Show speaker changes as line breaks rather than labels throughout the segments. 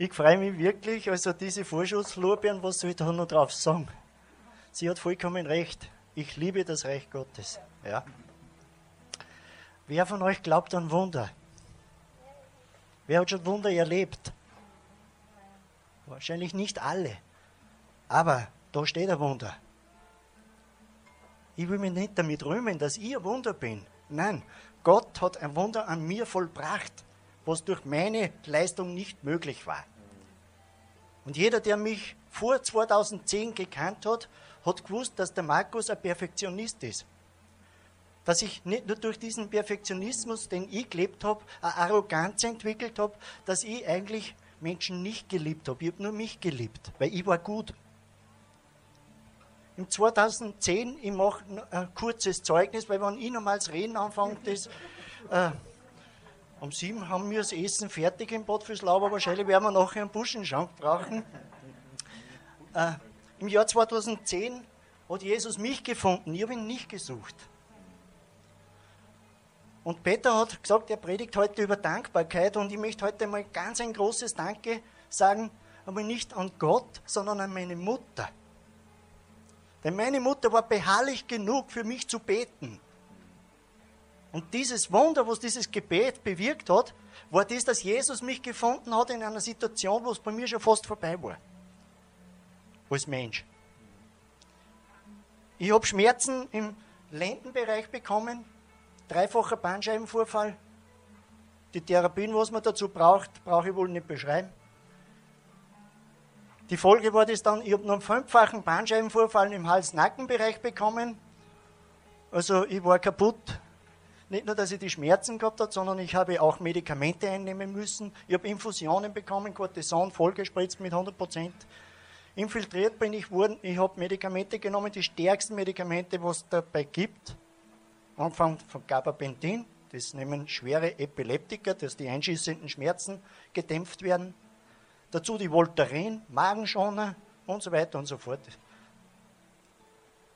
Ich freue mich wirklich, also diese Vorschusslorbeeren, was soll ich da noch drauf sagen? Sie hat vollkommen recht. Ich liebe das Reich Gottes. Ja. Wer von euch glaubt an Wunder? Wer hat schon Wunder erlebt? Wahrscheinlich nicht alle. Aber da steht ein Wunder. Ich will mich nicht damit rühmen, dass ich ein Wunder bin. Nein, Gott hat ein Wunder an mir vollbracht was durch meine Leistung nicht möglich war. Und jeder, der mich vor 2010 gekannt hat, hat gewusst, dass der Markus ein Perfektionist ist. Dass ich nicht nur durch diesen Perfektionismus, den ich gelebt habe, eine Arroganz entwickelt habe, dass ich eigentlich Menschen nicht geliebt habe. Ich habe nur mich geliebt, weil ich war gut. Im 2010, ich mache ein kurzes Zeugnis, weil wenn ich nochmals reden anfange, das, äh, um sieben haben wir das Essen fertig im Bad fürs aber wahrscheinlich werden wir nachher einen Buschenschank brauchen. Äh, Im Jahr 2010 hat Jesus mich gefunden, ich habe ihn nicht gesucht. Und Peter hat gesagt, er predigt heute über Dankbarkeit und ich möchte heute mal ganz ein großes Danke sagen, aber nicht an Gott, sondern an meine Mutter. Denn meine Mutter war beharrlich genug, für mich zu beten. Und dieses Wunder, was dieses Gebet bewirkt hat, war das, dass Jesus mich gefunden hat in einer Situation, wo es bei mir schon fast vorbei war. Als Mensch. Ich habe Schmerzen im Lendenbereich bekommen, dreifacher Bandscheibenvorfall. Die Therapien, was man dazu braucht, brauche ich wohl nicht beschreiben. Die Folge war das dann, ich habe noch einen fünffachen Bandscheibenvorfall im Hals-Nackenbereich bekommen. Also ich war kaputt, nicht nur, dass ich die Schmerzen gehabt habe, sondern ich habe auch Medikamente einnehmen müssen. Ich habe Infusionen bekommen, Cortison vollgespritzt mit 100 Prozent. Infiltriert bin ich worden. Ich habe Medikamente genommen, die stärksten Medikamente, was es dabei gibt. Anfang von Gabapentin. Das nehmen schwere Epileptiker, dass die einschießenden Schmerzen gedämpft werden. Dazu die Voltaren, Magenschoner und so weiter und so fort.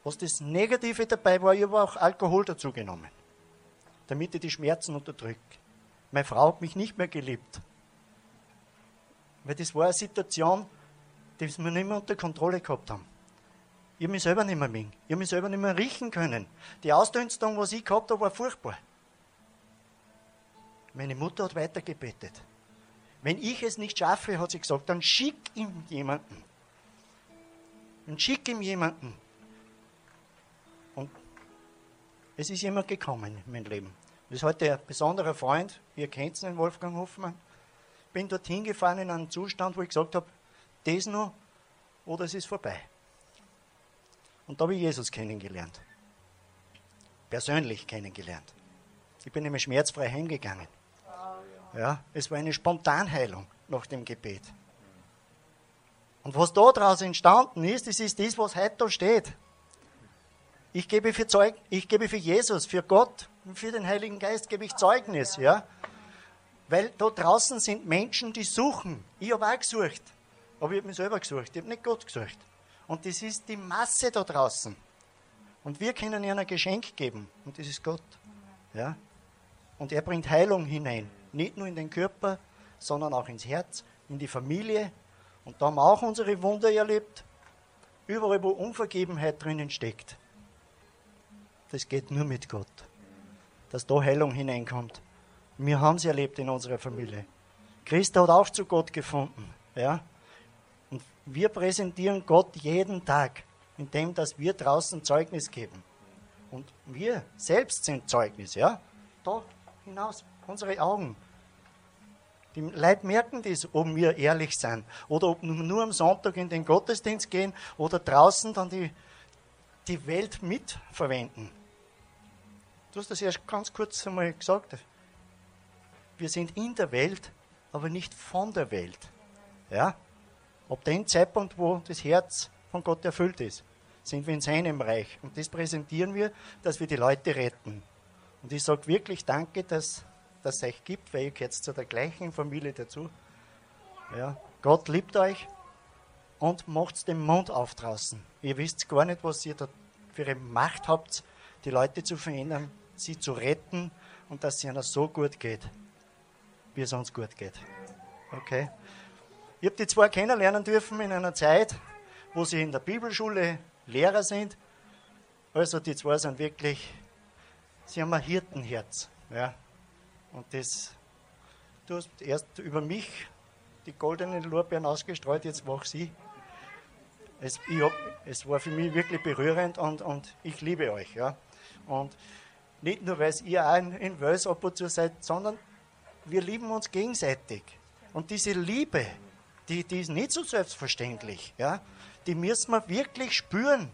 Was das Negative dabei war, ich habe auch Alkohol dazu genommen damit ich die Schmerzen unterdrücke. Meine Frau hat mich nicht mehr geliebt. Weil das war eine Situation, die wir nicht mehr unter Kontrolle gehabt haben. Ich habe mich selber nicht mehr mögen. Ich habe mich selber nicht mehr riechen können. Die Ausdünstung, was ich gehabt habe, war furchtbar. Meine Mutter hat weitergebetet. Wenn ich es nicht schaffe, hat sie gesagt, dann schick ihm jemanden. Und schick ihm jemanden. Und es ist jemand gekommen in mein Leben. Das ist heute ein besonderer Freund, ihr kennt ihn, Wolfgang Hoffmann. Bin dorthin gefahren in einen Zustand, wo ich gesagt habe, das noch oder es ist vorbei. Und da habe ich Jesus kennengelernt. Persönlich kennengelernt. Ich bin nämlich schmerzfrei heimgegangen. Ja, es war eine Spontanheilung nach dem Gebet. Und was da draus entstanden ist, das ist das, was heute da steht. Ich gebe für Zeug, ich gebe für Jesus, für Gott, für den Heiligen Geist gebe ich Zeugnis, ja. Weil da draußen sind Menschen, die suchen. Ich habe auch gesucht. Aber ich habe mich selber gesucht. Ich habe nicht Gott gesucht. Und das ist die Masse da draußen. Und wir können ihnen ein Geschenk geben. Und das ist Gott. Ja? Und er bringt Heilung hinein. Nicht nur in den Körper, sondern auch ins Herz, in die Familie. Und da haben wir auch unsere Wunder erlebt. Überall, wo Unvergebenheit drinnen steckt das geht nur mit Gott. Dass da Heilung hineinkommt. Wir haben es erlebt in unserer Familie. Christa hat auch zu Gott gefunden. Ja? Und wir präsentieren Gott jeden Tag, indem dass wir draußen Zeugnis geben. Und wir selbst sind Zeugnis. Ja? Da hinaus, unsere Augen. Die Leute merken das, ob wir ehrlich sind. Oder ob wir nur am Sonntag in den Gottesdienst gehen oder draußen dann die, die Welt mitverwenden. Du hast das ja ganz kurz einmal gesagt. Wir sind in der Welt, aber nicht von der Welt. Ja? Ab dem Zeitpunkt, wo das Herz von Gott erfüllt ist, sind wir in seinem Reich. Und das präsentieren wir, dass wir die Leute retten. Und ich sage wirklich Danke, dass das euch gibt, weil ihr gehört zu der gleichen Familie dazu. Ja? Gott liebt euch und macht den Mund auf draußen. Ihr wisst gar nicht, was ihr da für eine Macht habt, die Leute zu verändern sie zu retten und dass es ihnen so gut geht, wie es uns gut geht. Okay? Ich habe die zwei kennenlernen dürfen in einer Zeit, wo sie in der Bibelschule Lehrer sind. Also die zwei sind wirklich, sie haben ein Hirtenherz. Ja. Und das, du hast erst über mich die goldenen Lorbeeren ausgestreut, jetzt mach sie. Es, hab, es war für mich wirklich berührend und, und ich liebe euch. Ja. Und nicht nur, weil ihr auch in, Wels ab und zu seid, sondern wir lieben uns gegenseitig. Und diese Liebe, die, die ist nicht so selbstverständlich. Ja? Die müssen wir wirklich spüren.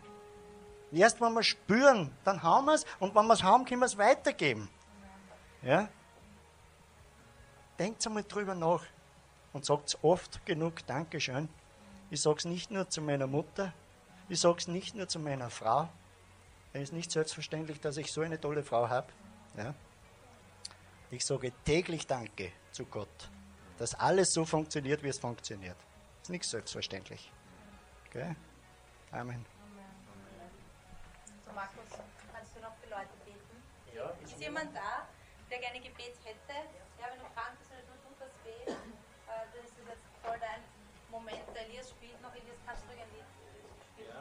Erst wenn wir spüren, dann haben wir es und wenn wir es haben, können wir es weitergeben. Ja? Denkt einmal drüber nach und sagt oft genug Dankeschön. Ich sage es nicht nur zu meiner Mutter, ich sage es nicht nur zu meiner Frau. Es ist nicht selbstverständlich, dass ich so eine tolle Frau habe. Ja? Ich sage täglich Danke zu Gott dass alles so funktioniert, wie es funktioniert. Das ist nicht selbstverständlich. Okay? Amen.
So Markus, kannst du noch für Leute beten? Ja, ist jemand da, der gerne Gebet hätte? Ja, wenn du krank bist du tut das weh, äh, dann ist das jetzt voll dein Moment. Der Elias spielt noch. Elias, kannst du ein Lied spielen,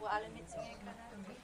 wo alle mitsingen können?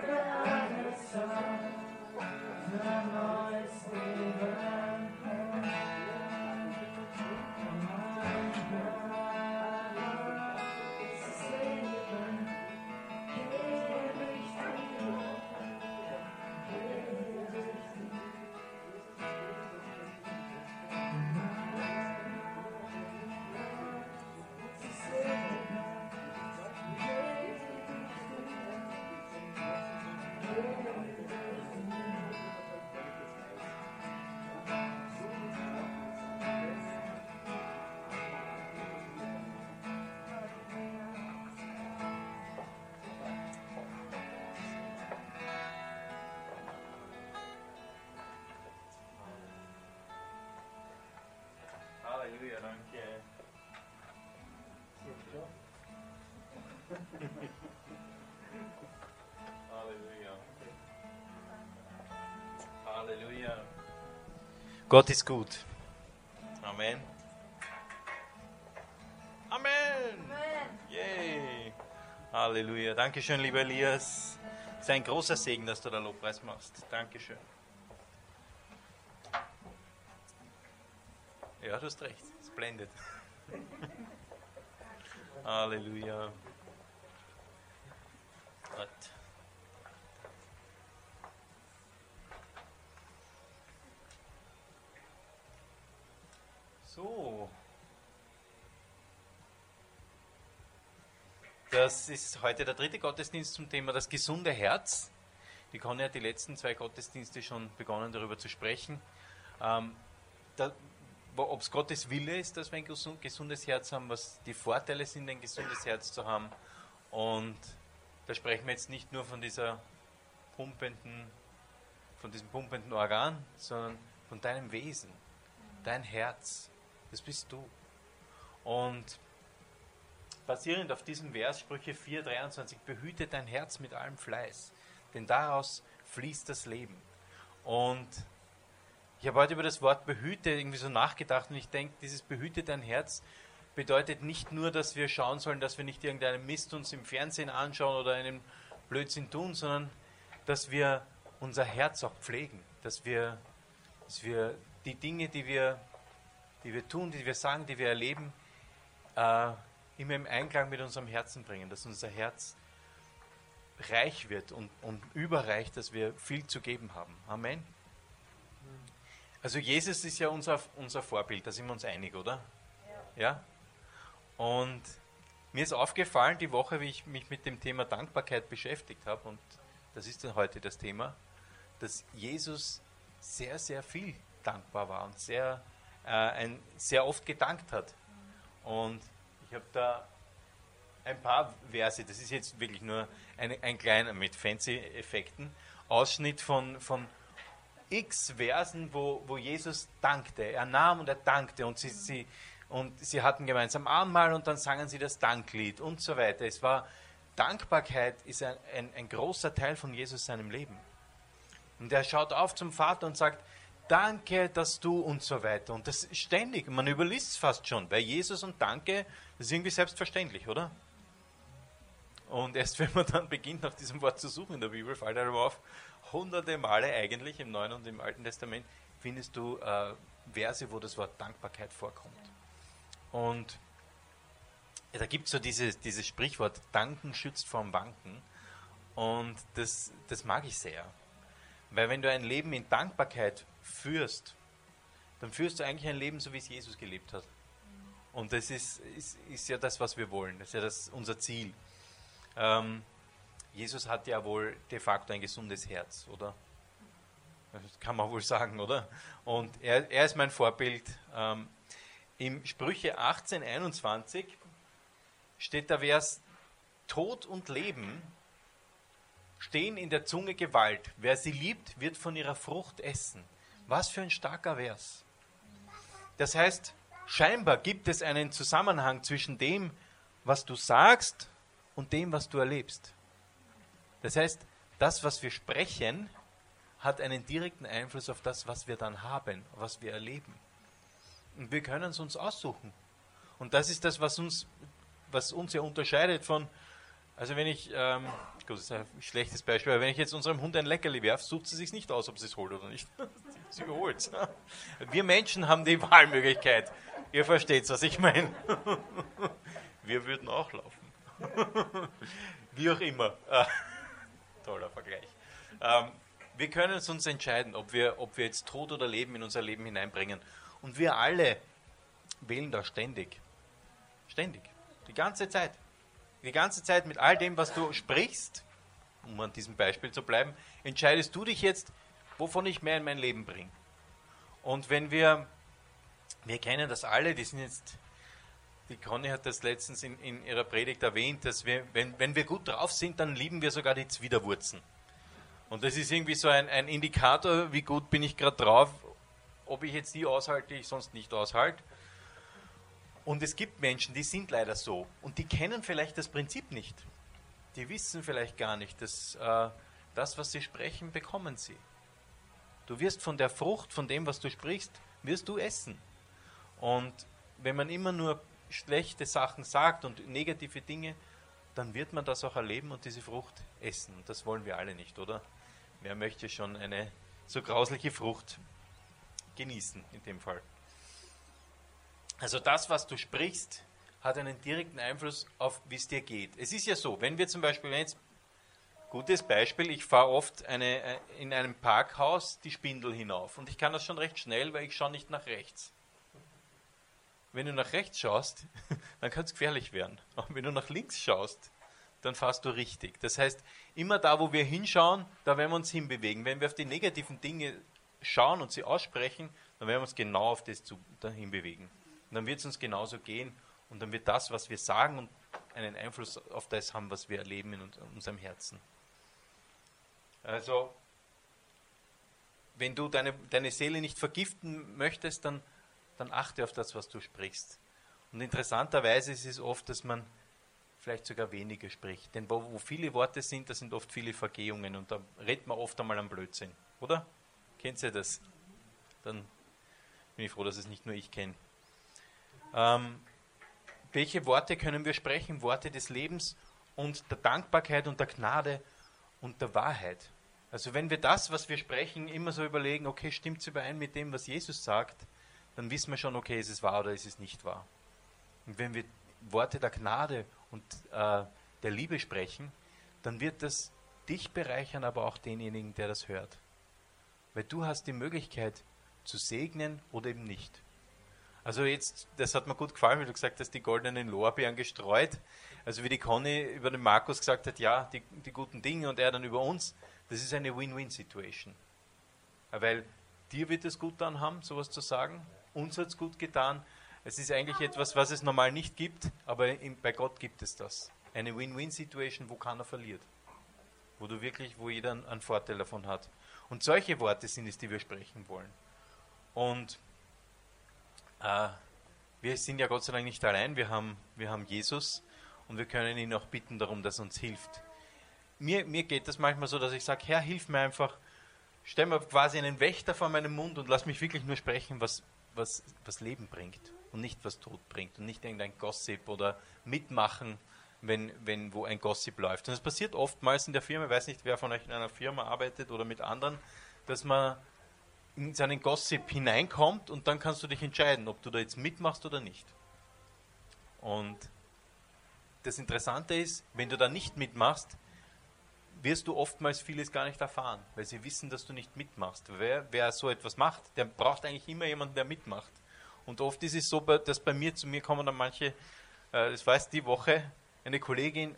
Halleluja, danke. Halleluja. Halleluja. Gott ist gut. Amen. Amen. Yay. Halleluja. Dankeschön, lieber Elias. Es ist ein großer Segen, dass du da Lobpreis machst. Dankeschön. Ja, du hast recht. Blendet. Halleluja. Gott. So. Das ist heute der dritte Gottesdienst zum Thema das gesunde Herz. Die Conny hat die letzten zwei Gottesdienste schon begonnen, darüber zu sprechen. Ähm, da, ob es Gottes Wille ist, dass wir ein gesundes Herz haben, was die Vorteile sind, ein gesundes Herz zu haben. Und da sprechen wir jetzt nicht nur von dieser pumpenden, von diesem pumpenden Organ, sondern von deinem Wesen, dein Herz. Das bist du. Und basierend auf diesem Vers, Sprüche 4, 23, behüte dein Herz mit allem Fleiß, denn daraus fließt das Leben. Und ich habe heute über das Wort behüte irgendwie so nachgedacht und ich denke, dieses behüte dein Herz bedeutet nicht nur, dass wir schauen sollen, dass wir nicht irgendeinen Mist uns im Fernsehen anschauen oder einen Blödsinn tun, sondern dass wir unser Herz auch pflegen, dass wir, dass wir die Dinge, die wir, die wir tun, die wir sagen, die wir erleben, äh, immer im Einklang mit unserem Herzen bringen, dass unser Herz reich wird und, und überreich, dass wir viel zu geben haben. Amen. Also Jesus ist ja unser, unser Vorbild, da sind wir uns einig, oder? Ja. ja? Und mir ist aufgefallen, die Woche, wie ich mich mit dem Thema Dankbarkeit beschäftigt habe, und das ist dann heute das Thema, dass Jesus sehr, sehr viel dankbar war und sehr, äh, ein, sehr oft gedankt hat. Und ich habe da ein paar Verse, das ist jetzt wirklich nur eine, ein kleiner mit fancy Effekten, Ausschnitt von, von x Versen, wo, wo Jesus dankte. Er nahm und er dankte und sie, sie, und sie hatten gemeinsam Abendmahl und dann sangen sie das Danklied und so weiter. Es war Dankbarkeit ist ein, ein, ein großer Teil von Jesus seinem Leben. Und er schaut auf zum Vater und sagt, danke, dass du und so weiter. Und das ständig, man überliest es fast schon, weil Jesus und Danke, das ist irgendwie selbstverständlich, oder? Und erst wenn man dann beginnt, nach diesem Wort zu suchen in der Bibel, fällt einem auf, hunderte Male eigentlich im Neuen und im Alten Testament findest du äh, Verse, wo das Wort Dankbarkeit vorkommt. Und ja, da gibt es so dieses, dieses Sprichwort, Danken schützt vorm Wanken. Und das, das mag ich sehr. Weil wenn du ein Leben in Dankbarkeit führst, dann führst du eigentlich ein Leben, so wie es Jesus gelebt hat. Und das ist, ist, ist ja das, was wir wollen. Das ist ja das, unser Ziel. Ähm, Jesus hat ja wohl de facto ein gesundes Herz, oder? Das kann man wohl sagen, oder? Und er, er ist mein Vorbild. Ähm, Im Sprüche 18, 21 steht der Vers, Tod und Leben stehen in der Zunge Gewalt. Wer sie liebt, wird von ihrer Frucht essen. Was für ein starker Vers. Das heißt, scheinbar gibt es einen Zusammenhang zwischen dem, was du sagst und dem, was du erlebst. Das heißt, das, was wir sprechen, hat einen direkten Einfluss auf das, was wir dann haben, was wir erleben. Und wir können es uns aussuchen, Und das ist das, was uns, was uns ja unterscheidet von, also wenn ich, ähm, gut, das ist ein schlechtes Beispiel, aber wenn ich jetzt unserem Hund ein Leckerli werfe, sucht sie sich nicht aus, ob sie es holt oder nicht. sie überholt es. Wir Menschen haben die Wahlmöglichkeit. Ihr versteht, was ich meine. Wir würden auch laufen. Wie auch immer. Toller Vergleich. Ähm, wir können es uns entscheiden, ob wir, ob wir jetzt Tod oder Leben in unser Leben hineinbringen. Und wir alle wählen da ständig. Ständig. Die ganze Zeit. Die ganze Zeit mit all dem, was du sprichst, um an diesem Beispiel zu bleiben, entscheidest du dich jetzt, wovon ich mehr in mein Leben bringe. Und wenn wir, wir kennen das alle, die sind jetzt, die Conny hat das letztens in, in ihrer Predigt erwähnt, dass wir, wenn, wenn wir gut drauf sind, dann lieben wir sogar die Zwiderwurzen. Und das ist irgendwie so ein, ein Indikator, wie gut bin ich gerade drauf, ob ich jetzt die aushalte, die ich sonst nicht aushalte. Und es gibt Menschen, die sind leider so und die kennen vielleicht das Prinzip nicht. Die wissen vielleicht gar nicht, dass äh, das, was sie sprechen, bekommen sie. Du wirst von der Frucht, von dem, was du sprichst, wirst du essen. Und wenn man immer nur schlechte Sachen sagt und negative Dinge, dann wird man das auch erleben und diese Frucht essen. Und das wollen wir alle nicht, oder? Wer möchte schon eine so grausliche Frucht genießen in dem Fall? Also das, was du sprichst, hat einen direkten Einfluss auf, wie es dir geht. Es ist ja so, wenn wir zum Beispiel, jetzt, gutes Beispiel, ich fahre oft eine, äh, in einem Parkhaus die Spindel hinauf und ich kann das schon recht schnell, weil ich schaue nicht nach rechts. Wenn du nach rechts schaust, dann kann es gefährlich werden. Aber wenn du nach links schaust, dann fährst du richtig. Das heißt, immer da, wo wir hinschauen, da werden wir uns hinbewegen. Wenn wir auf die negativen Dinge schauen und sie aussprechen, dann werden wir uns genau auf das zu, dahin bewegen. Und dann wird es uns genauso gehen und dann wird das, was wir sagen, einen Einfluss auf das haben, was wir erleben in unserem Herzen. Also, wenn du deine, deine Seele nicht vergiften möchtest, dann, dann achte auf das, was du sprichst. Und interessanterweise ist es oft, dass man vielleicht sogar weniger spricht. Denn wo, wo viele Worte sind, da sind oft viele Vergehungen und da redet man oft einmal am Blödsinn. Oder? Kennt ihr das? Dann bin ich froh, dass es nicht nur ich kenne. Ähm, welche Worte können wir sprechen? Worte des Lebens und der Dankbarkeit und der Gnade und der Wahrheit. Also wenn wir das, was wir sprechen, immer so überlegen, okay, stimmt es überein mit dem, was Jesus sagt, dann wissen wir schon, okay, ist es wahr oder ist es nicht wahr. Und wenn wir Worte der Gnade und äh, der Liebe sprechen, dann wird das dich bereichern, aber auch denjenigen, der das hört. Weil du hast die Möglichkeit zu segnen oder eben nicht. Also jetzt, das hat mir gut gefallen, wie du gesagt hast, die goldenen Lorbeeren gestreut. Also wie die Conny über den Markus gesagt hat, ja, die, die guten Dinge und er dann über uns. Das ist eine Win-Win-Situation. Weil dir wird es gut getan haben, sowas zu sagen. Uns hat es gut getan. Es ist eigentlich etwas, was es normal nicht gibt, aber bei Gott gibt es das. Eine Win-Win-Situation, wo keiner verliert. Wo du wirklich, wo jeder einen Vorteil davon hat. Und solche Worte sind es, die wir sprechen wollen. Und äh, wir sind ja Gott sei Dank nicht allein, wir haben, wir haben Jesus und wir können ihn auch bitten darum, dass er uns hilft. Mir, mir geht das manchmal so, dass ich sage, Herr, hilf mir einfach, stell mir quasi einen Wächter vor meinem Mund und lass mich wirklich nur sprechen, was, was, was Leben bringt und nicht was Tod bringt und nicht irgendein Gossip oder mitmachen, wenn, wenn wo ein Gossip läuft. Und es passiert oftmals in der Firma, ich weiß nicht, wer von euch in einer Firma arbeitet oder mit anderen, dass man in seinen Gossip hineinkommt und dann kannst du dich entscheiden, ob du da jetzt mitmachst oder nicht. Und das Interessante ist, wenn du da nicht mitmachst, wirst du oftmals vieles gar nicht erfahren, weil sie wissen, dass du nicht mitmachst. Wer, wer so etwas macht, der braucht eigentlich immer jemanden, der mitmacht. Und oft ist es so, dass bei mir, zu mir kommen dann manche, äh, das weiß die Woche, eine Kollegin,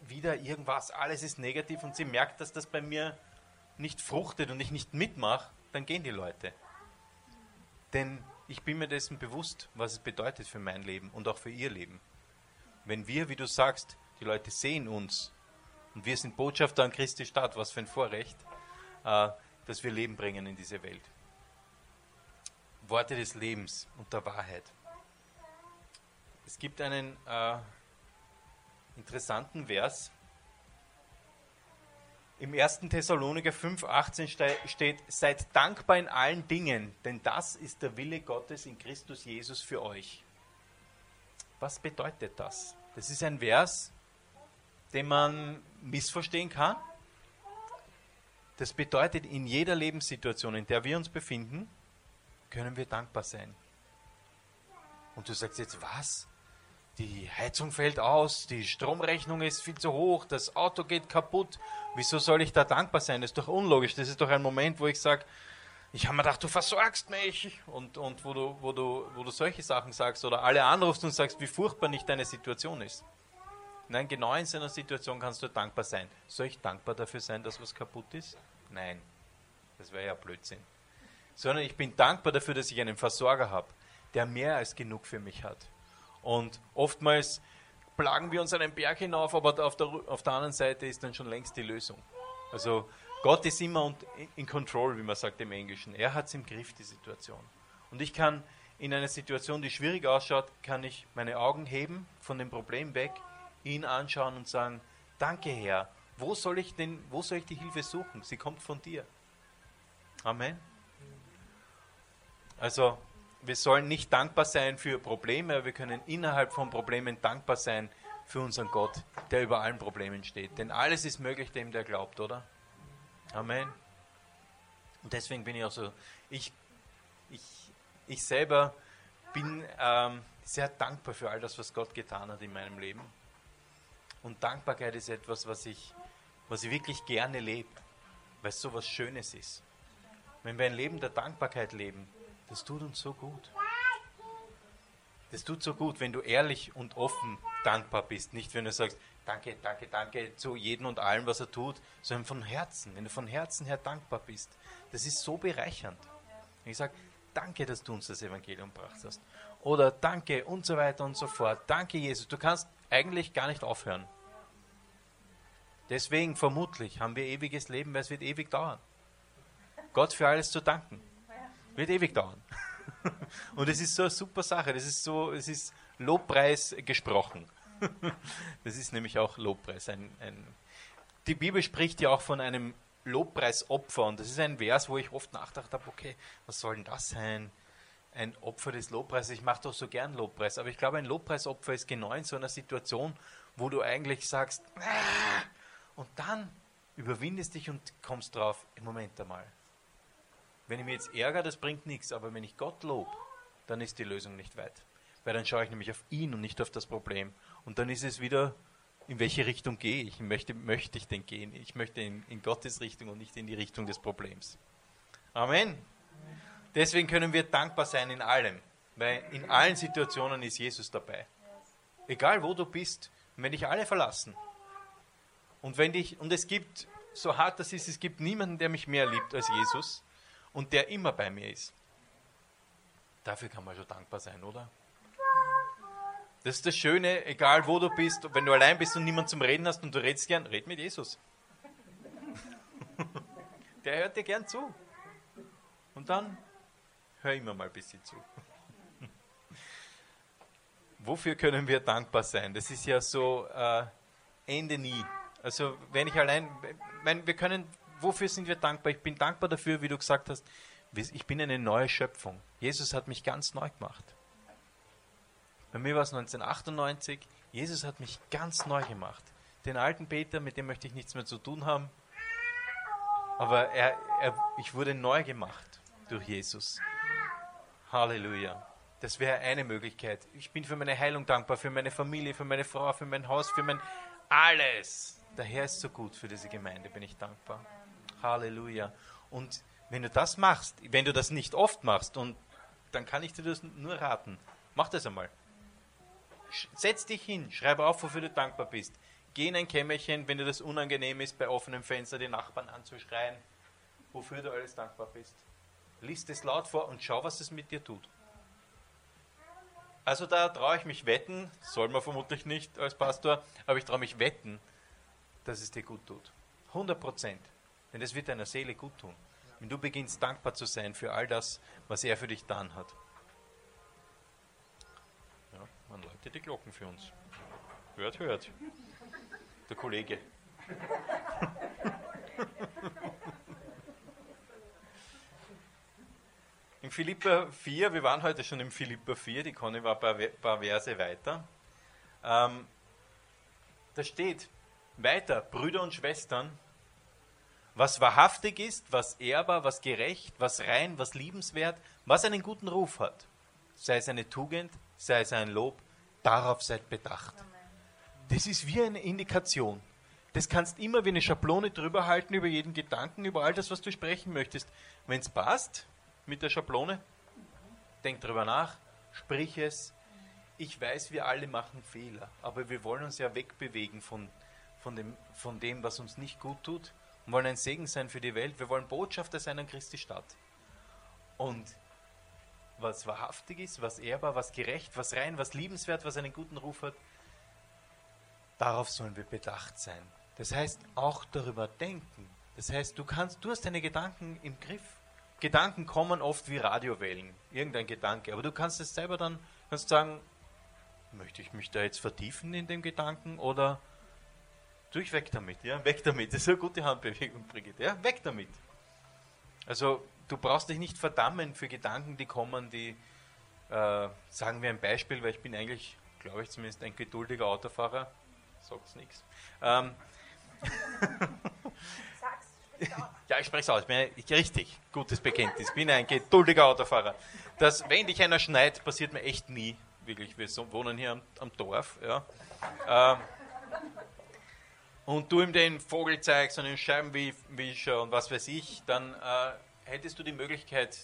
wieder irgendwas, alles ist negativ und sie merkt, dass das bei mir nicht fruchtet und ich nicht mitmache dann gehen die Leute. Denn ich bin mir dessen bewusst, was es bedeutet für mein Leben und auch für ihr Leben. Wenn wir, wie du sagst, die Leute sehen uns und wir sind Botschafter an Christi Stadt, was für ein Vorrecht, äh, dass wir Leben bringen in diese Welt. Worte des Lebens und der Wahrheit. Es gibt einen äh, interessanten Vers, im 1. Thessaloniker 5,18 steht, seid dankbar in allen Dingen, denn das ist der Wille Gottes in Christus Jesus für euch. Was bedeutet das? Das ist ein Vers, den man missverstehen kann. Das bedeutet, in jeder Lebenssituation, in der wir uns befinden, können wir dankbar sein. Und du sagst jetzt, was? Die Heizung fällt aus, die Stromrechnung ist viel zu hoch, das Auto geht kaputt. Wieso soll ich da dankbar sein? Das ist doch unlogisch. Das ist doch ein Moment, wo ich sage, ich habe mir gedacht, du versorgst mich. Und, und wo, du, wo, du, wo du solche Sachen sagst oder alle anrufst und sagst, wie furchtbar nicht deine Situation ist. Nein, genau in so einer Situation kannst du dankbar sein. Soll ich dankbar dafür sein, dass was kaputt ist? Nein, das wäre ja Blödsinn. Sondern ich bin dankbar dafür, dass ich einen Versorger habe, der mehr als genug für mich hat. Und oftmals plagen wir uns einen Berg hinauf, aber auf der, auf der anderen Seite ist dann schon längst die Lösung. Also Gott ist immer in Control, wie man sagt im Englischen. Er hat es im Griff, die Situation. Und ich kann in einer Situation, die schwierig ausschaut, kann ich meine Augen heben von dem Problem weg, ihn anschauen und sagen, danke Herr, wo soll ich denn, wo soll ich die Hilfe suchen? Sie kommt von dir. Amen. Also, wir sollen nicht dankbar sein für Probleme, wir können innerhalb von Problemen dankbar sein für unseren Gott, der über allen Problemen steht. Denn alles ist möglich dem, der glaubt, oder? Amen. Und deswegen bin ich auch so, ich, ich, ich selber bin ähm, sehr dankbar für all das, was Gott getan hat in meinem Leben. Und Dankbarkeit ist etwas, was ich, was ich wirklich gerne lebe, weil es so was Schönes ist. Wenn wir ein Leben der Dankbarkeit leben, das tut uns so gut. Das tut so gut, wenn du ehrlich und offen dankbar bist. Nicht, wenn du sagst, danke, danke, danke zu jedem und allem, was er tut, sondern von Herzen. Wenn du von Herzen her dankbar bist, das ist so bereichernd. Ich sage, danke, dass du uns das Evangelium gebracht hast. Oder danke und so weiter und so fort. Danke, Jesus. Du kannst eigentlich gar nicht aufhören. Deswegen vermutlich haben wir ewiges Leben, weil es wird ewig dauern. Gott für alles zu danken. Wird ewig dauern. Und es ist so eine super Sache. Das ist so, es ist Lobpreis gesprochen. Das ist nämlich auch Lobpreis. Ein, ein die Bibel spricht ja auch von einem Lobpreisopfer. Und das ist ein Vers, wo ich oft nachgedacht habe, okay, was soll denn das sein? Ein Opfer des Lobpreises. Ich mache doch so gern Lobpreis. Aber ich glaube, ein Lobpreisopfer ist genau in so einer Situation, wo du eigentlich sagst, ah! und dann überwindest dich und kommst drauf, im Moment einmal. Wenn ich mich jetzt ärgere, das bringt nichts, aber wenn ich Gott lobe, dann ist die Lösung nicht weit. Weil dann schaue ich nämlich auf ihn und nicht auf das Problem. Und dann ist es wieder, in welche Richtung gehe ich? Möchte, möchte ich denn gehen? Ich möchte in, in Gottes Richtung und nicht in die Richtung des Problems. Amen. Deswegen können wir dankbar sein in allem, weil in allen Situationen ist Jesus dabei. Egal wo du bist, wenn dich alle verlassen. Und wenn dich, und es gibt, so hart das ist, es gibt niemanden, der mich mehr liebt als Jesus und der immer bei mir ist. Dafür kann man schon dankbar sein, oder? Das ist das Schöne, egal wo du bist, wenn du allein bist und niemand zum Reden hast und du redest gern, red mit Jesus. Der hört dir gern zu. Und dann hör immer mal ein bisschen zu. Wofür können wir dankbar sein? Das ist ja so äh, Ende nie. Also wenn ich allein, wenn wir können, wofür sind wir dankbar? Ich bin dankbar dafür, wie du gesagt hast, ich bin eine neue Schöpfung. Jesus hat mich ganz neu gemacht. Bei mir war es 1998. Jesus hat mich ganz neu gemacht. Den alten Peter, mit dem möchte ich nichts mehr zu tun haben. Aber er, er, ich wurde neu gemacht durch Jesus. Halleluja. Das wäre eine Möglichkeit. Ich bin für meine Heilung dankbar, für meine Familie, für meine Frau, für mein Haus, für mein alles. Der Herr ist so gut für diese Gemeinde, bin ich dankbar. Halleluja. Und wenn du das machst, wenn du das nicht oft machst, und dann kann ich dir das nur raten, mach das einmal. Setz dich hin, schreibe auf, wofür du dankbar bist. Geh in ein Kämmerchen, wenn dir das unangenehm ist, bei offenem Fenster die Nachbarn anzuschreien, wofür du alles dankbar bist. Lies es laut vor und schau, was es mit dir tut. Also da traue ich mich wetten, soll man vermutlich nicht als Pastor, aber ich traue mich wetten, dass es dir gut tut. 100 Prozent. Denn es wird deiner Seele gut tun. Wenn du beginnst dankbar zu sein für all das, was er für dich getan hat. Man läutet die Glocken für uns. Hört, hört. Der Kollege. In Philippa 4, wir waren heute schon im Philippa 4, die Conny war ein paar, Verse weiter. Ähm, da steht weiter, Brüder und Schwestern, was wahrhaftig ist, was ehrbar, was gerecht, was rein, was liebenswert, was einen guten Ruf hat, sei es eine Tugend, sei es ein Lob, darauf seid bedacht. Das ist wie eine Indikation. Das kannst immer wie eine Schablone drüber halten über jeden Gedanken, über all das, was du sprechen möchtest. Wenn es passt mit der Schablone, denk drüber nach, sprich es. Ich weiß, wir alle machen Fehler, aber wir wollen uns ja wegbewegen von, von, dem, von dem, was uns nicht gut tut und wollen ein Segen sein für die Welt. Wir wollen Botschafter sein an Christi Stadt. Und was wahrhaftig ist, was ehrbar, was gerecht, was rein, was liebenswert, was einen guten Ruf hat, darauf sollen wir bedacht sein. Das heißt, auch darüber denken. Das heißt, du kannst, du hast deine Gedanken im Griff. Gedanken kommen oft wie Radiowellen, irgendein Gedanke. Aber du kannst es selber dann, kannst sagen, möchte ich mich da jetzt vertiefen in dem Gedanken oder durch weg damit, ja, weg damit. Das ist eine gute Handbewegung, Brigitte, ja, weg damit. Also, du brauchst dich nicht verdammen für Gedanken, die kommen, die, äh, sagen wir ein Beispiel, weil ich bin eigentlich, glaube ich zumindest, ein geduldiger Autofahrer, sagt's nichts. Ähm, ja, ich spreche es aus. Ich, richtig, gutes Bekenntnis. Ich bin ein geduldiger Autofahrer. Das, wenn dich einer schneit, passiert mir echt nie. Wirklich, wir wohnen hier am, am Dorf. Ja. Ähm, und du ihm den Vogel zeigst und den Scheibenwischer und was weiß ich, dann äh, hättest du die Möglichkeit,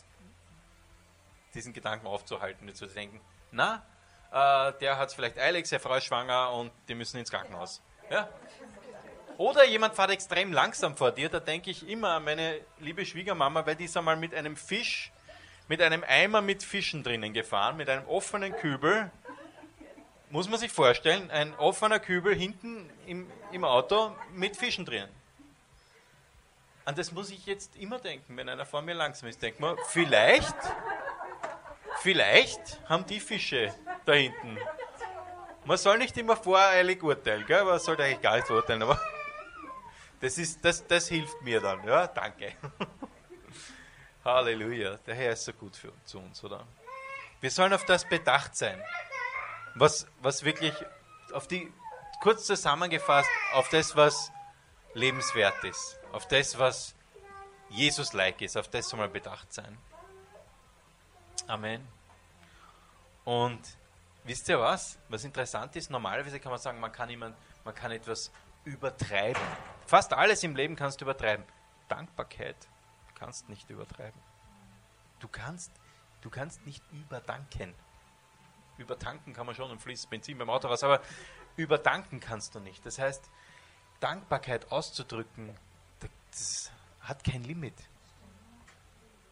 diesen Gedanken aufzuhalten und zu denken, na, äh, der hat es vielleicht eilig, seine Frau ist schwanger und die müssen ins Krankenhaus. Ja? Oder jemand fährt extrem langsam vor dir, da denke ich immer an meine liebe Schwiegermama, weil die ist einmal mit einem Fisch, mit einem Eimer mit Fischen drinnen gefahren, mit einem offenen Kübel. Muss man sich vorstellen, ein offener Kübel hinten im, im Auto mit Fischen drinnen. An das muss ich jetzt immer denken, wenn einer vor mir langsam ist. Denkt man, vielleicht, vielleicht haben die Fische da hinten. Man soll nicht immer voreilig urteilen, gell? man sollte eigentlich gar nicht urteilen, aber das, ist, das, das hilft mir dann. Ja, danke. Halleluja. Der Herr ist so gut für, zu uns, oder? Wir sollen auf das bedacht sein. Was, was wirklich, auf die, kurz zusammengefasst, auf das, was lebenswert ist. Auf das, was Jesus-like ist. Auf das soll man bedacht sein. Amen. Und wisst ihr was? Was interessant ist, normalerweise kann man sagen, man kann, jemand, man kann etwas übertreiben. Fast alles im Leben kannst du übertreiben. Dankbarkeit kannst nicht übertreiben. Du kannst, du kannst nicht überdanken. Übertanken kann man schon und fließt Benzin beim Auto raus, aber überdanken kannst du nicht. Das heißt, Dankbarkeit auszudrücken, das hat kein Limit.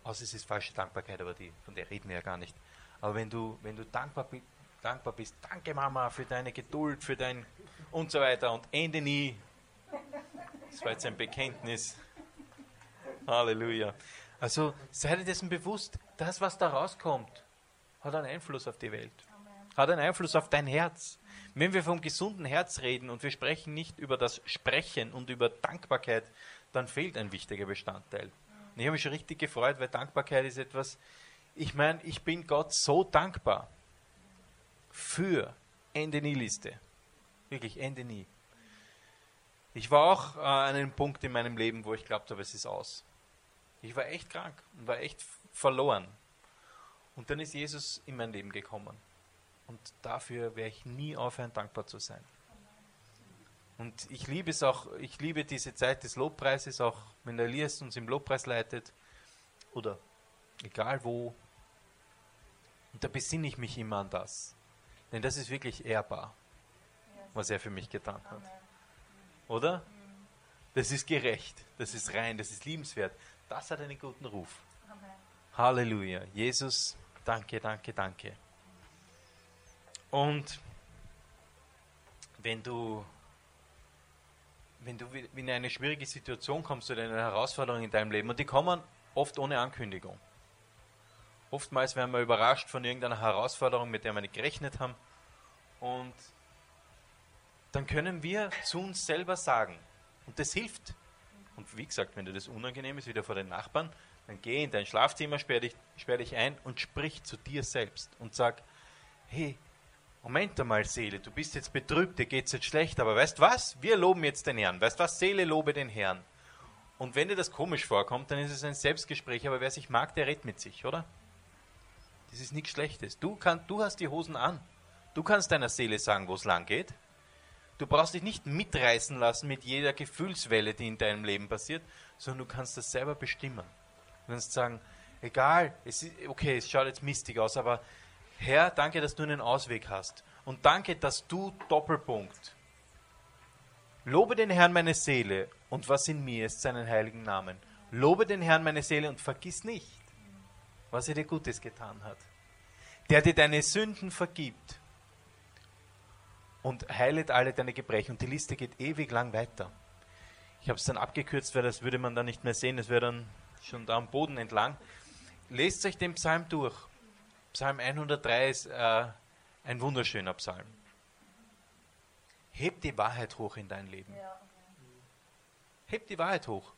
Außer es ist falsche Dankbarkeit, aber die, von der reden wir ja gar nicht. Aber wenn du, wenn du dankbar, dankbar bist, danke Mama für deine Geduld, für dein und so weiter und Ende nie. Das war jetzt ein Bekenntnis. Halleluja. Also sei dir dessen bewusst, das, was da rauskommt, hat einen Einfluss auf die Welt. Hat einen Einfluss auf dein Herz. Wenn wir vom gesunden Herz reden und wir sprechen nicht über das Sprechen und über Dankbarkeit, dann fehlt ein wichtiger Bestandteil. Und ich habe mich schon richtig gefreut, weil Dankbarkeit ist etwas, ich meine, ich bin Gott so dankbar für Ende Nie-Liste. Wirklich Ende nie. Ich war auch äh, an einem Punkt in meinem Leben, wo ich glaubt habe, es ist aus. Ich war echt krank und war echt verloren. Und dann ist Jesus in mein Leben gekommen. Und dafür werde ich nie aufhören, dankbar zu sein. Und ich liebe es auch, ich liebe diese Zeit des Lobpreises, auch wenn der Elias uns im Lobpreis leitet oder egal wo. Und da besinne ich mich immer an das. Denn das ist wirklich ehrbar was er für mich getan hat. Oder? Das ist gerecht, das ist rein, das ist liebenswert. Das hat einen guten Ruf. Halleluja. Jesus, danke, danke, danke. Und wenn du, wenn du in eine schwierige Situation kommst oder eine Herausforderung in deinem Leben, und die kommen oft ohne Ankündigung. Oftmals werden wir überrascht von irgendeiner Herausforderung, mit der wir nicht gerechnet haben. Und dann können wir zu uns selber sagen, und das hilft. Und wie gesagt, wenn dir das unangenehm ist, wieder vor den Nachbarn, Dann geh in dein Schlafzimmer, sperr dich, sperr dich ein und sprich zu dir selbst und sag, hey, Moment einmal, Seele, du bist jetzt betrübt, dir geht es jetzt schlecht, aber weißt was? Wir loben jetzt den Herrn. Weißt was? Seele, lobe den Herrn. Und wenn dir das komisch vorkommt, dann ist es ein Selbstgespräch, aber wer sich mag, der redet mit sich, oder? Das ist nichts Schlechtes. Du, kann, du hast die Hosen an. Du kannst deiner Seele sagen, wo es lang geht. Du brauchst dich nicht mitreißen lassen mit jeder Gefühlswelle, die in deinem Leben passiert, sondern du kannst das selber bestimmen. Du kannst sagen, egal, es ist, okay, es schaut jetzt mistig aus, aber Herr, danke, dass du einen Ausweg hast. Und danke, dass du Doppelpunkt. Lobe den Herrn meine Seele und was in mir ist seinen heiligen Namen. Lobe den Herrn meine Seele und vergiss nicht, was er dir Gutes getan hat. Der dir deine Sünden vergibt und heilet alle deine Gebrechen. Und die Liste geht ewig lang weiter. Ich habe es dann abgekürzt, weil das würde man dann nicht mehr sehen. Das wäre dann schon da am Boden entlang. Lest euch den Psalm durch. Psalm 103 ist äh, ein wunderschöner Psalm. Heb die Wahrheit hoch in dein Leben. Heb die Wahrheit hoch.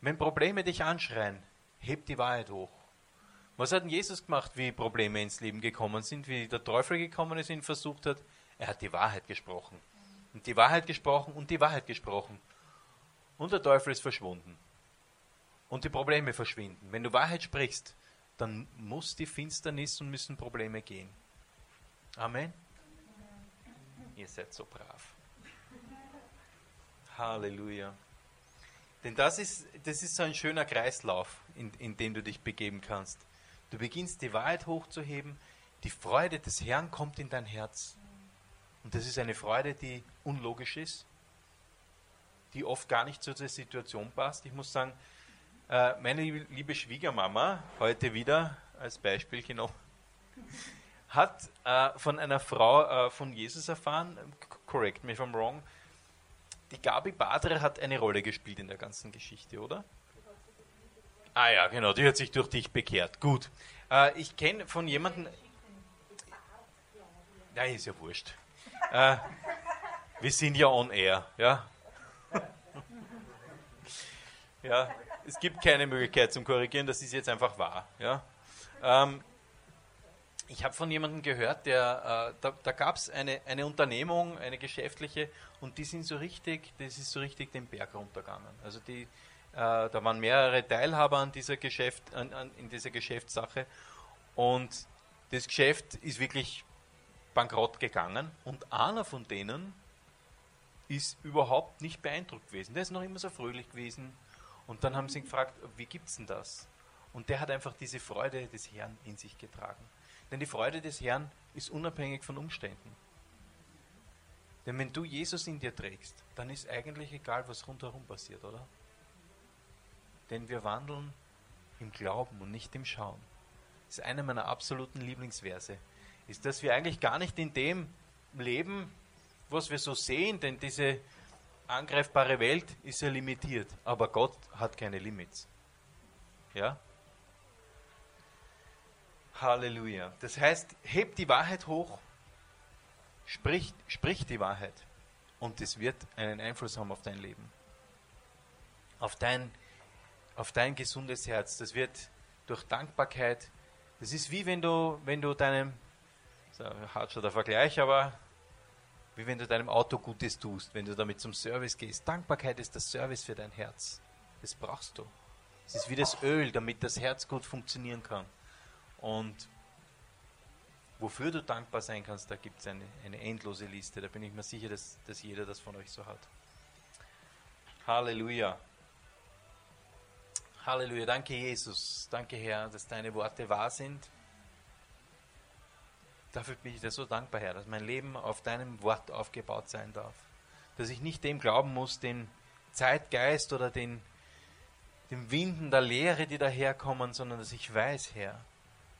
Wenn Probleme dich anschreien, heb die Wahrheit hoch. Was hat denn Jesus gemacht, wie Probleme ins Leben gekommen sind, wie der Teufel gekommen ist und ihn versucht hat? Er hat die Wahrheit gesprochen. Und die Wahrheit gesprochen und die Wahrheit gesprochen. Und der Teufel ist verschwunden. Und die Probleme verschwinden. Wenn du Wahrheit sprichst, dann muss die Finsternis und müssen Probleme gehen. Amen. Ihr seid so brav. Halleluja. Denn das ist, das ist so ein schöner Kreislauf, in, in den du dich begeben kannst. Du beginnst die Wahrheit hochzuheben, die Freude des Herrn kommt in dein Herz. Und das ist eine Freude, die unlogisch ist, die oft gar nicht zu der Situation passt. Ich muss sagen, äh, meine liebe Schwiegermama, heute wieder als Beispiel genommen, hat äh, von einer Frau äh, von Jesus erfahren, correct me if I'm wrong, die Gabi Badre hat eine Rolle gespielt in der ganzen Geschichte, oder? Ah ja, genau, die hat sich durch dich bekehrt. Gut. Ich kenne von jemandem. Ja, ist ja wurscht. Äh, wir sind ja on air, ja. ja, es gibt keine Möglichkeit zum Korrigieren, das ist jetzt einfach wahr. Ja. Ähm, ich habe von jemandem gehört, der, äh, da, da gab es eine, eine Unternehmung, eine geschäftliche, und die sind so richtig, das ist so richtig den Berg runtergegangen. Also die, äh, da waren mehrere Teilhaber an dieser Geschäft, an, an, in dieser Geschäftssache, und das Geschäft ist wirklich bankrott gegangen und einer von denen ist überhaupt nicht beeindruckt gewesen. Der ist noch immer so fröhlich gewesen. Und dann haben sie ihn gefragt, wie gibt es denn das? Und der hat einfach diese Freude des Herrn in sich getragen. Denn die Freude des Herrn ist unabhängig von Umständen. Denn wenn du Jesus in dir trägst, dann ist eigentlich egal, was rundherum passiert, oder? Denn wir wandeln im Glauben und nicht im Schauen. Das ist einer meiner absoluten Lieblingsverse ist, dass wir eigentlich gar nicht in dem leben, was wir so sehen, denn diese angreifbare Welt ist ja limitiert, aber Gott hat keine Limits. Ja? Halleluja. Das heißt, heb die Wahrheit hoch, sprich, sprich die Wahrheit und es wird einen Einfluss haben auf dein Leben. Auf dein, auf dein gesundes Herz. Das wird durch Dankbarkeit. Das ist wie wenn du, wenn du deinem so hart schon der Vergleich, aber wie wenn du deinem Auto Gutes tust, wenn du damit zum Service gehst. Dankbarkeit ist das Service für dein Herz. Das brauchst du. Es ist wie das Öl, damit das Herz gut funktionieren kann. Und wofür du dankbar sein kannst, da gibt es eine, eine endlose Liste. Da bin ich mir sicher, dass, dass jeder das von euch so hat. Halleluja. Halleluja. Danke, Jesus. Danke, Herr, dass deine Worte wahr sind. Dafür bin ich dir so dankbar, Herr, dass mein Leben auf deinem Wort aufgebaut sein darf. Dass ich nicht dem glauben muss, den Zeitgeist oder den, den Winden der Lehre, die daherkommen, sondern dass ich weiß, Herr,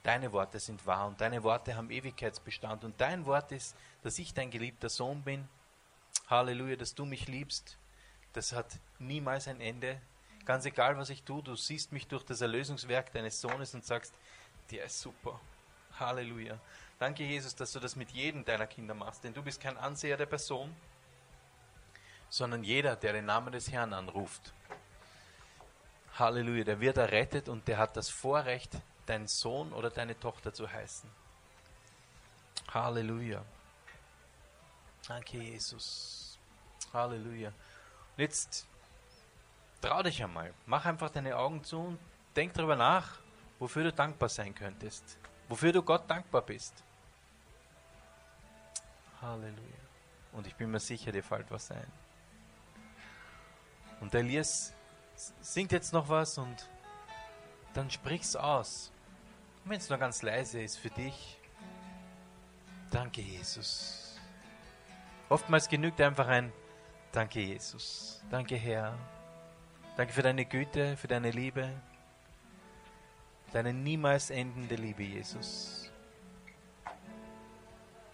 deine Worte sind wahr und deine Worte haben Ewigkeitsbestand und dein Wort ist, dass ich dein geliebter Sohn bin. Halleluja, dass du mich liebst. Das hat niemals ein Ende. Ganz egal, was ich tue, du siehst mich durch das Erlösungswerk deines Sohnes und sagst, der ist super. Halleluja. Danke, Jesus, dass du das mit jedem deiner Kinder machst, denn du bist kein Anseher der Person, sondern jeder, der den Namen des Herrn anruft. Halleluja, der wird errettet und der hat das Vorrecht, dein Sohn oder deine Tochter zu heißen. Halleluja. Danke, Jesus. Halleluja. Und jetzt trau dich einmal. Mach einfach deine Augen zu und denk darüber nach, wofür du dankbar sein könntest. Wofür du Gott dankbar bist. Halleluja. Und ich bin mir sicher, dir fällt was ein. Und Elias singt jetzt noch was und dann sprich's aus. Wenn es nur ganz leise ist für dich. Danke, Jesus. Oftmals genügt einfach ein Danke, Jesus. Danke, Herr. Danke für deine Güte, für deine Liebe. Deine niemals endende Liebe, Jesus.